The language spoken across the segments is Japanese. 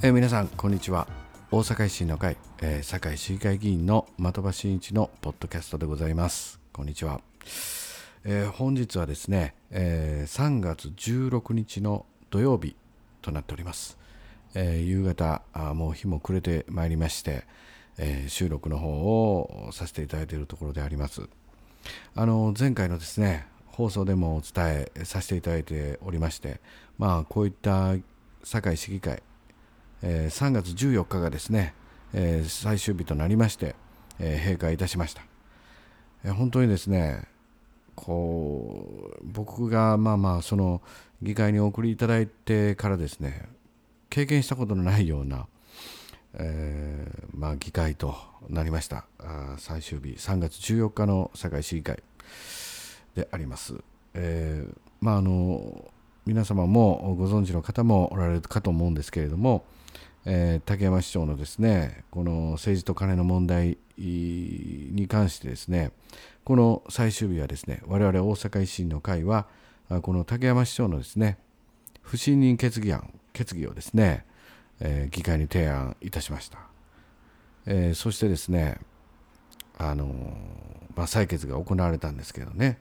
えー、皆さんこんにちは。大阪維新の会、えー、堺市議会議員の的場真一のポッドキャストでございます。こんにちは、えー、本日はですね、えー、3月16日の土曜日となっております、え、夕方あもう日も暮れてまいりまして、え、収録の方をさせていただいているところであります。あの前回のですね放送でもお伝えさせていただいておりましてまあこういった堺市議会えー、3月14日がですね、えー、最終日となりまして、えー、閉会いたしました、え、本当にですねこう僕がまあまあその議会にお送りいただいてからですね経験したことのないような、え、まあ、議会となりました。あ最終日3月14日の堺市議会であります、え、まああの皆様もご存知の方もおられるかと思うんですけれども、えー、竹山市長のですねこの政治と金の問題に関してですねこの最終日はですね我々大阪維新の会はこの竹山市長のですね不信任決議案決議をですね、えー、議会に提案いたしました、えー、そしてですねあのまあ、採決が行われたんですけどね、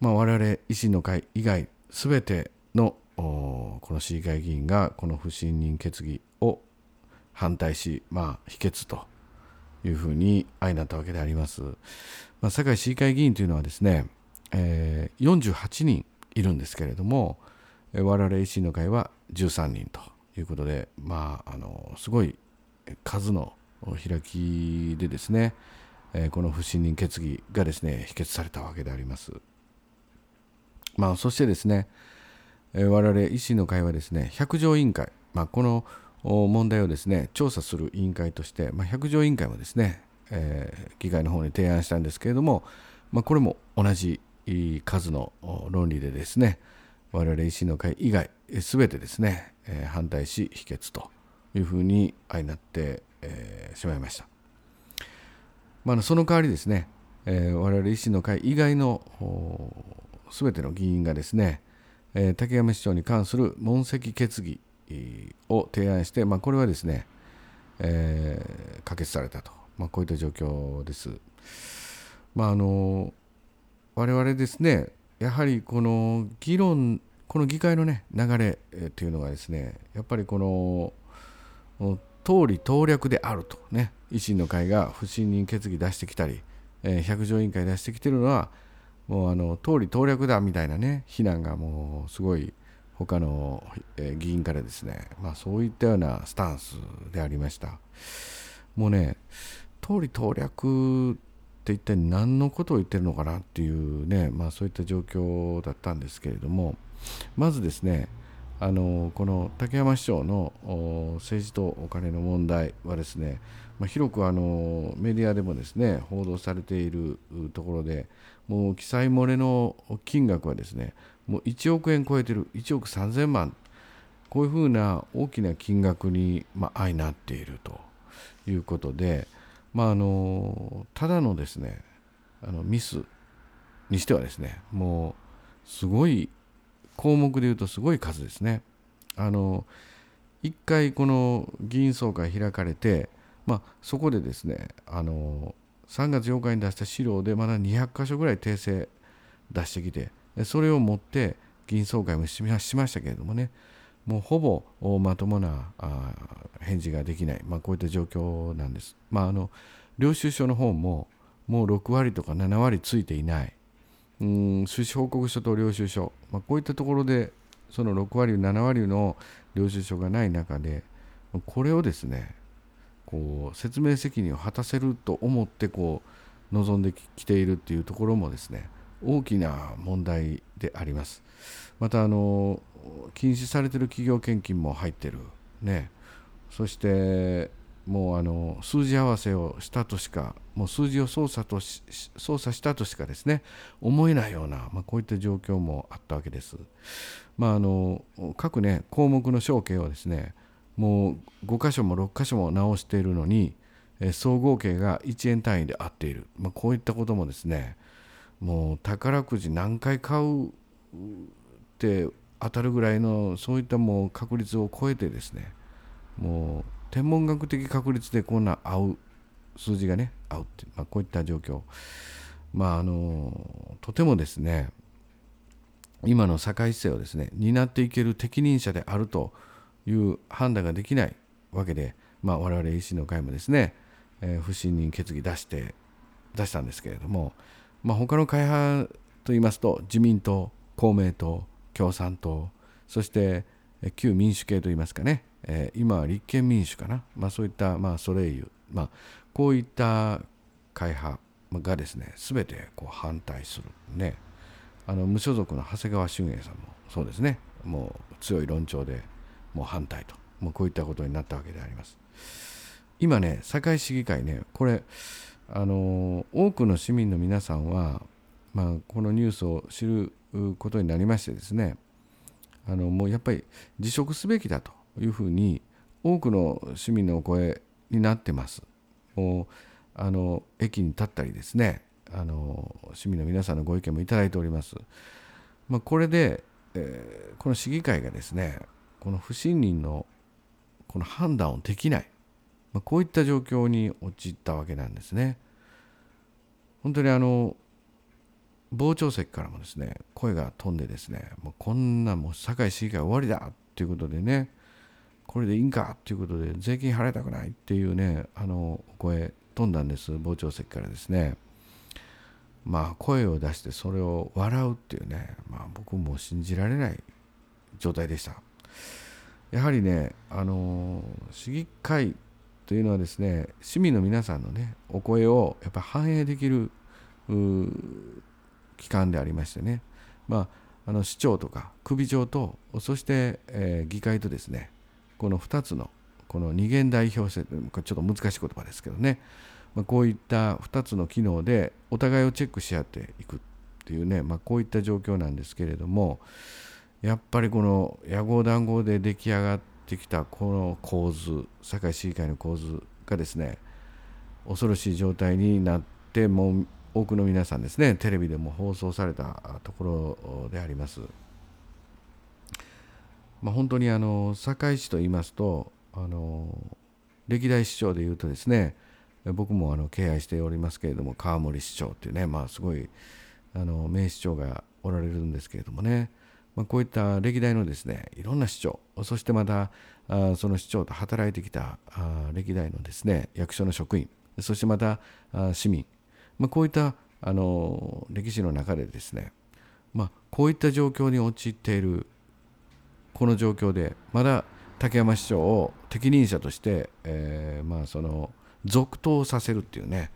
まあ、我々維新の会以外すべてのこの市議会議員がこの不信任決議を反対し、まあ、否決というふうに相なったわけであります。まあ、堺市議会議員というのはですね、えー、48人いるんですけれども、我々維新の会は13人ということで、まあ、あのすごい数の開きでですね、えー、この不信任決議がですね否決されたわけであります。まあ、そしてですね、えー、我々維新の会はですね、百条委員会、まあ、この問題をですね、調査する委員会として、まあ、百条委員会もですね、えー、議会の方に提案したんですけれども、まあ、これも同じ数の論理でですね、我々維新の会以外、すべてですね、えー、反対し、否決というふうに相なって、えー、しまいました。まあ、その代わりですね、えー、我々維新の会以外のすべての議員がですね、えー、竹山市長に関する問責決議を提案して、まあ、これはですね、えー、可決されたと、まあ、こういった状況です。まあ、あの我々ですね、やはりこの議論、この議会の、ね、流れというのがですね、やっぱりこの党利党略であるとね、維新の会が不信任決議出してきたり、え、百条委員会出してきてるのは、もうあの通り党略だみたいなね非難がもうすごい他の議員からですね、まあ、そういったようなスタンスでありました。もうね通り党略って一体何のことを言ってるのかなっていうね、まあ、そういった状況だったんですけれどもまずですねあのこの竹山市長の政治とお金の問題はですね、まあ、広くあのメディアでもですね報道されているところでもう記載漏れの金額はですねもう1億円超えてる1億3000万。こういうふうな大きな金額に、まあ、相なっているということで、まあ、あのただのですねあのミスにしてはですねもうすごい項目で言うとすごい数ですね。あの1回この議員総会開かれて、まあ、そこでですねあの3月8日に出した資料でまだ200箇所ぐらい訂正出してきてそれを持って議員総会もしましたけれどもねもうほぼまともな返事ができない、まあ、こういった状況なんです。まあ、あの領収書の方ももう6割とか7割ついていないうん収支報告書と領収書、まあ、こういったところでその6割7割の領収書がない中でこれをですねこう説明責任を果たせると思ってこう望んできているっていうところもですね大きな問題であります。またあの禁止されている企業献金も入ってる。ね。そして数字合わせをしたとしかもう数字を操作とし操作したとしかですね思えないような、まあ、こういった状況もあったわけです。まあ、あの各、ね、項目の承継をですねもう5箇所も6箇所も直しているのに総合計が1円単位で合っている、まあ、こういったこともですねもう宝くじ何回買うって当たるぐらいのそういったもう確率を超えてですねもう天文学的確率でこんな合う数字がね合うって、まあ、こういった状況。まああのとてもですね今の社会姿勢をですね担っていける適任者であるという判断ができないわけで、まあ、我々維新の会もですね、えー、不信任決議出して出したんですけれども、まあ、他の会派といいますと自民党公明党共産党そして旧民主系といいますかね、えー、今は立憲民主かな、まあ、そういった、まあ、ソレイユ、まあ、こういった会派がですね全てこう反対する。ね。あの無所属の長谷川俊英さんもそうですね。もう強い論調でもう反対と。もうこういったことになったわけであります。今ね堺市議会ねこれあの多くの市民の皆さんは、まあ、このニュースを知ることになりましてですねあのもうやっぱり辞職すべきだと。いうふうに多くの市民のお声になってます。もうあの駅に立ったりですねあの市民の皆さんのご意見もいただいております。まあ、これで、えー、この市議会がですねこの不信任のこの判断をできない、まあ、こういった状況に陥ったわけなんですね。本当にあの傍聴席からもですね声が飛んでですねもうこんなもう堺市議会終わりだっていうことでねこれでいいんかっていうことで税金払いたくないっていうねあの声飛んだんです。傍聴席からですね。まあ声を出してそれを笑うっていうねまあ僕も信じられない状態でした。やはりねあの市議会というのはですね市民の皆さんのねお声をやっぱ反映できる機関でありましてね、まあ、あの市長とか首長とそして、えー、議会とですねこの2つのこの二元代表制ちょっと難しい言葉ですけどね、まあ、こういった2つの機能でお互いをチェックし合っていくっていうね、まあ、こういった状況なんですけれどもやっぱりこの野合談合で出来上がってきたこの構図堺市議会の構図がですね恐ろしい状態になってもう多くの皆さんですねテレビでも放送されたところであります。まあ、本当にあの堺市と言いますとあの歴代市長でいうとですね僕もあの敬愛しておりますけれども川森市長っていうね、まあ、すごいあの名市長がおられるんですけれどもね、まあ、こういった歴代のですねいろんな市長そしてまたあその市長と働いてきたあ歴代のですね役所の職員そしてまたあ市民まあ、こういったあの歴史の中でですね、まあ、こういった状況に陥っているこの状況でまだ竹山市長を適任者として、えー、まあその続投させるっていうね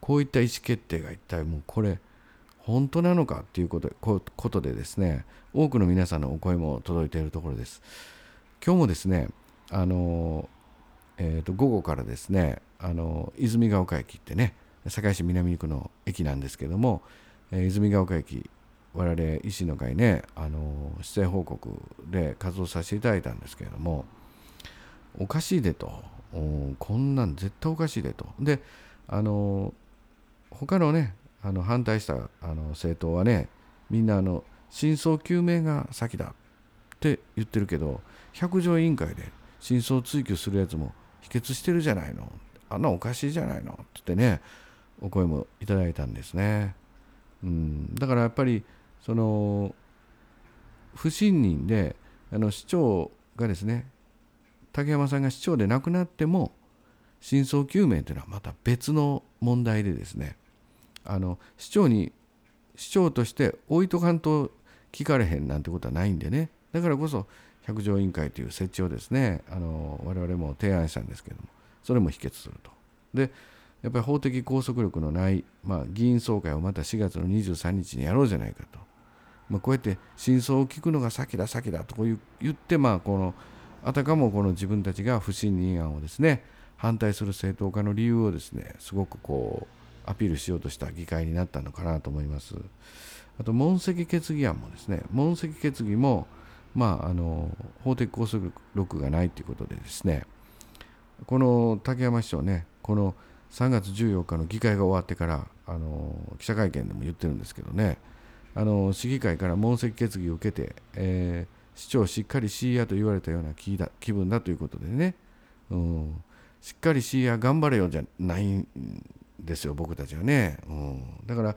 こういった意思決定が一体もうこれ本当なのかっていうことことでですね多くの皆さんのお声も届いているところです。今日もですねあの、えー、と午後からですねあの泉ヶ丘駅ってね堺市南区の駅なんですけども、えー、泉ヶ丘駅我々維新の会ねあの出演報告で活動させていただいたんですけれどもおかしいでと。こんなん絶対おかしいでと。であの他のねあの反対したあの政党はねみんなあの真相究明が先だって言ってるけど百条委員会で真相追及するやつも否決してるじゃないの。あんなおかしいじゃないの。って言ってねお声もいただいたんですね。うん、だからやっぱりその不信任であの市長がですね竹山さんが市長で亡くなっても真相究明というのはまた別の問題でですねあの市長に市長として置いとかんと聞かれへんなんてことはないんでねだからこそ百条委員会という設置をですねあの我々も提案したんですけどもそれも否決すると。でやっぱり法的拘束力のない、まあ、議員総会をまた4月の23日にやろうじゃないかと、まあ、こうやって真相を聞くのが先だ先だと言って、まあ、このあたかもこの自分たちが不信任案をですね反対する正当化の理由をですねすごくこうアピールしようとした議会になったのかなと思います。あと問責決議案もですね問責決議もまああの法的拘束力がないということでですねこの竹山市長ねこの3月14日の議会が終わってからあの記者会見でも言ってるんですけどね。あの市議会から問責決議を受けて、えー、市長しっかりしいやと言われたような気だ気分だということでね。うん、しっかりしや頑張れよじゃないんですよ僕たちはね、うん、だから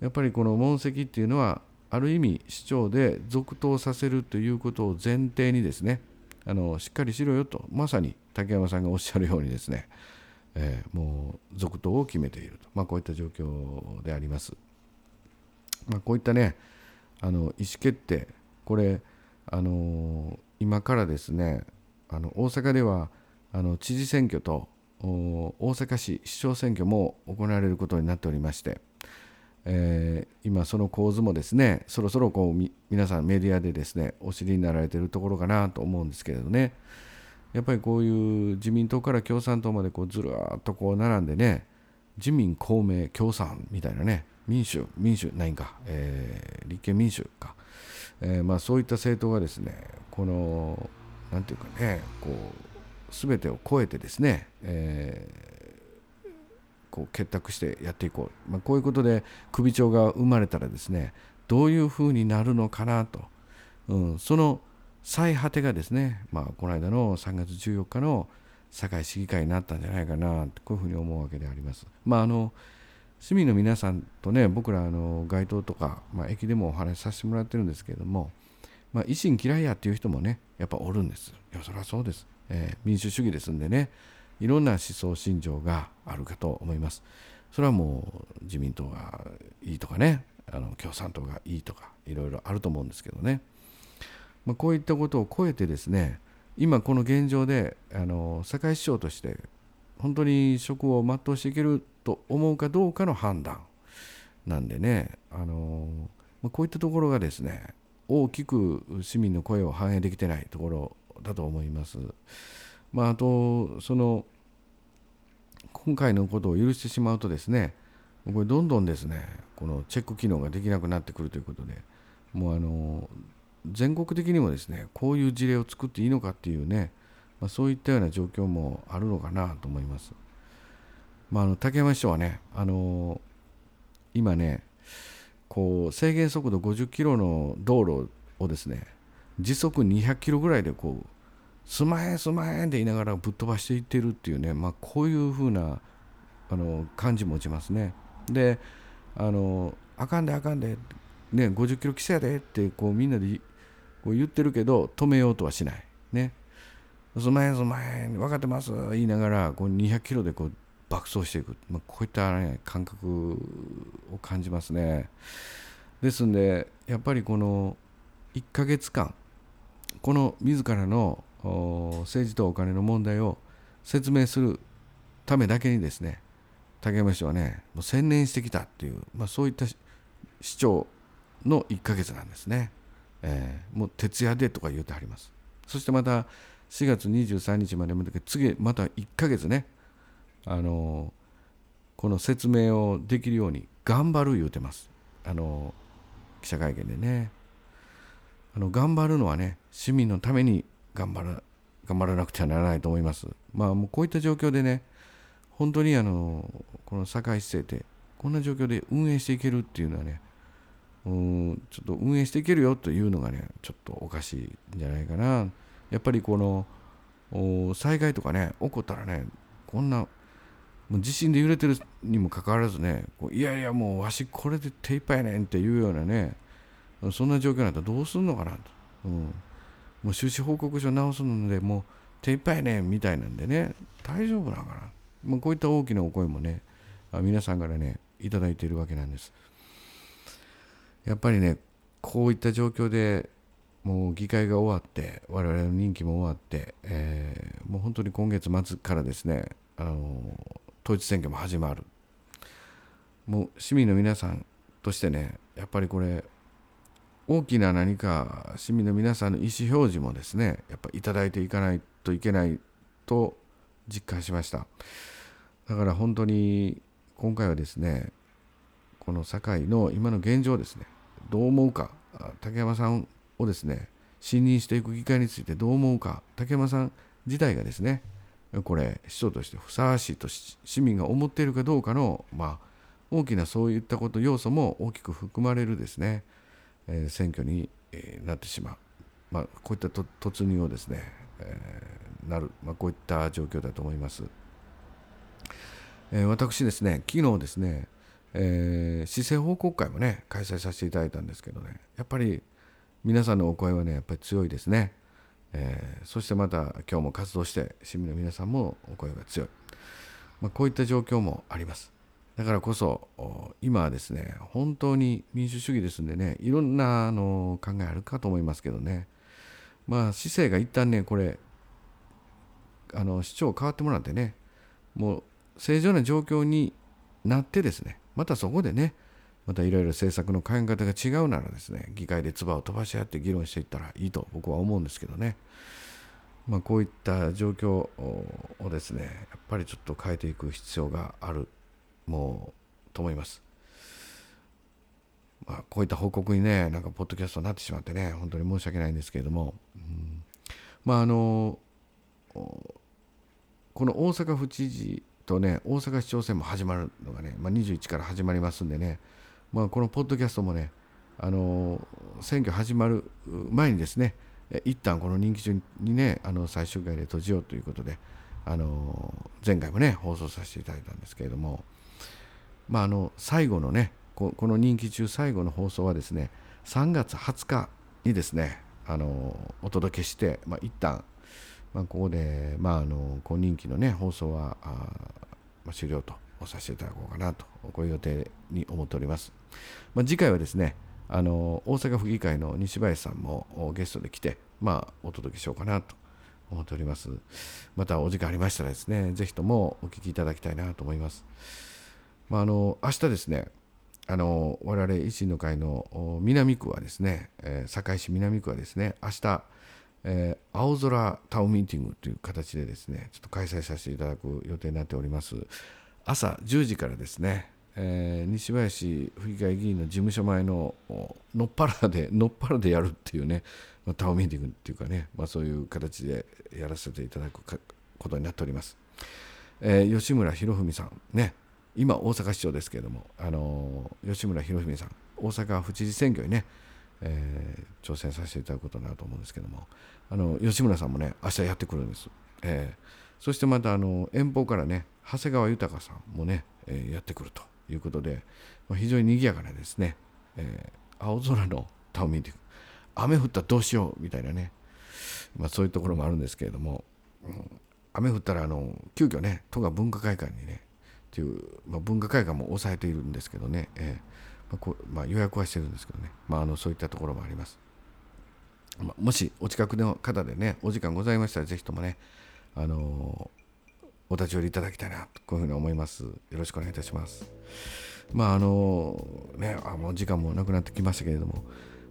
やっぱりこの問責っていうのはある意味市長で続投させるということを前提にですねあのしっかりしろよとまさに竹山さんがおっしゃるようにですね、えー、もう続投を決めていると、まあ、こういった状況であります。まあ、こういったねあの意思決定。これあの今からですねあの大阪ではあの知事選挙と大阪市市長選挙も行われることになっておりまして、えー、今その構図もですねそろそろこう皆さんメディアでですねお知りになられているところかなと思うんですけれどね。やっぱりこういう自民党から共産党までこうずらっとこう並んでね自民公明共産みたいなね民主民主ないんか、えー、立憲民主か、えー、まあ、そういった政党がですねこの何て言うかねこう全てを超えてですね、えー、こう結託してやっていこう、まあ、こういうことで首長が生まれたらですねどういうふうになるのかなと、うん、その最果てがですね、まあ、この間の3月14日の堺市議会になったんじゃないかなこういうふうに思うわけであります。まああの市民の皆さんとね僕らあの街頭とか、まあ、駅でもお話しさせてもらってるんですけれども、まあ、維新嫌いやっていう人もねやっぱおるんです。いやそれはそうです、えー、民主主義ですんでねいろんな思想信条があるかと思います。それはもう自民党がいいとかねあの共産党がいいとかいろいろあると思うんですけどね、まあ、こういったことを超えてですね今この現状であの堺市長として本当に職を全うしていけると思うかどうかの判断なんでね、あのまこういったところがですね大きく市民の声を反映できてないところだと思います。まあ、あとその今回のことを許してしまうとですねこれどんどんですねこのチェック機能ができなくなってくるということでもうあの全国的にもですねこういう事例を作っていいのかっていうね、まあ、そういったような状況もあるのかなと思います。まあ、あの竹山市長はね、あの今ねこう制限速度50キロの道路をですね時速200キロぐらいでこうすまへんすまへんって言いながらぶっ飛ばしていってるっていうね、まあ、こういう風なあの感じ持ちますね。であのあかんであかんで、ね、50キロ規制やでってこうみんなでこう言ってるけど止めようとはしない。ね。すまへんすまへん分かってます言いながらこう200キロでこう爆走していく、まあ、こういった、ね、感覚を感じますね。ですんでやっぱりこの1ヶ月間この自らの政治とお金の問題を説明するためだけにですね竹山市はねもう専念してきたっていう、まあ、そういった市長の1ヶ月なんですね、えー、もう徹夜でとか言うてはります。そしてまた4月23日までまで次また1ヶ月ねあのこの説明をできるように頑張る言うてます。あの記者会見でね。あの頑張るのはね市民のために頑張ら頑張らなくてはならないと思います。まあもうこういった状況でね本当にあのこの堺市政ってこんな状況で運営していけるっていうのはねうんちょっと運営していけるよというのがねちょっとおかしいんじゃないかな。やっぱりこの災害とかね起こったらねこんなもう地震で揺れてるにもかかわらずねこういやいやもうわしこれで手一杯やねんっていうようなねそんな状況になったらどうすんのかなと、うん、もう収支報告書直すのでもう手一杯やねんみたいなんでね大丈夫なのかな、まあ、こういった大きなお声もね皆さんからねいただいているわけなんです。やっぱりねこういった状況でもう議会が終わって我々の任期も終わって、えー、もう本当に今月末からですねあの統一選挙も始まる。もう市民の皆さんとしてねやっぱりこれ大きな何か市民の皆さんの意思表示もですねやっぱいただいていかないといけないと実感しました。だから本当に今回はですねこの堺の今の現状ですねどう思うか？竹山さんをですね信任していく議会についてどう思うか？竹山さん自体がですねこれ市長としてふさわしいと市民が思っているかどうかの、まあ、大きなそういったこと要素も大きく含まれるですね、えー、選挙に、えー、なってしまう、まあ、こういった突入をですね、えなる、まあ、こういった状況だと思います。え、私ですね、昨日ですね、えー、市政報告会もね、開催させていただいたんですけどね、やっぱり皆さんのお声はね、やっぱり強いですね。えー、そしてまた今日も活動して市民の皆さんもお声が強い、まあ、こういった状況もあります。だからこそ今はですね本当に民主主義ですんでねいろんなあの考えあるかと思いますけどね。まあ市政が一旦ねこれあの市長変わってもらってねもう正常な状況になってですねまたそこでねまたいろいろ政策の考え方が違うならですね議会で唾を飛ばし合って議論していったらいいと僕は思うんですけどね、まあ、こういった状況をですねやっぱりちょっと変えていく必要があるもうと思います。まあ、こういった報告にねなんかポッドキャストになってしまってね本当に申し訳ないんですけれども、うん、まああのこの大阪府知事とね大阪市長選も始まるのがね、まあ、21から始まりますんでねまあ、このポッドキャストもね、あの選挙始まる前にですね、一旦この任期中にね、あの最終回で閉じようということで、あの前回もね、放送させていただいたんですけれども、まあ、あの最後のねこ、の任期中最後の放送はですね、3月20日にですね、あのお届けして、まあ、一旦、まあ、ここで、まあ、あの今任期のね、放送はあ、まあ、終了とさせていただこうかなと、こういう予定に思っております。まあ、次回はですね、あの大阪府議会の西林さんもゲストで来て、まあ、お届けしようかなと思っております。またお時間ありましたらですね、ぜひともお聞きいただきたいなと思います。まあ、あの明日ですね、あの我々維新の会の南区はですね、えー、堺市南区はですね、明日、えー、青空タウンミーティングという形でですね、ちょっと開催させていただく予定になっております。朝10時からですね、えー、西林府議会議員の事務所前ののっぱらで のっぱらでやるっていうね、まあ、タウンミーティングっていうかね、まあ、そういう形でやらせていただくことになっております、えー、吉村博文さんね今大阪市長ですけれども、あの、吉村博文さん大阪府知事選挙にね、えー、挑戦させていただくことになると思うんですけども。あの吉村さんもね明日やってくるんです、えー、そしてまたあの遠方からね長谷川豊さんもね、えー、やってくるということで、まあ、非常に賑やかなですね、え、青空のタウンミーティング雨降ったらどうしようみたいなね、まあ、そういうところもあるんですけれども、うん、雨降ったらあの急遽ね都が文化会館にねっていう、まあ、文化会館も抑えているんですけどね、えーまあこまあ、予約はしてるんですけどね、まあ、あのそういったところもあります。まあ、もしお近くの方でねお時間ございましたらぜひともねあのお立ち寄りいただきたいなとこういうふうに思います。よろしくお願いいたします。まああのねあもう時間もなくなってきましたけれども、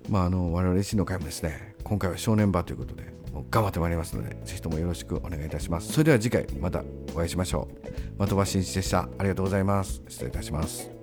まああの我々維新の会もですね今回は正念場ということでもう頑張ってまいりますのでぜひともよろしくお願いいたします。それでは次回またお会いしましょう。的場真一でした。ありがとうございます。失礼いたします。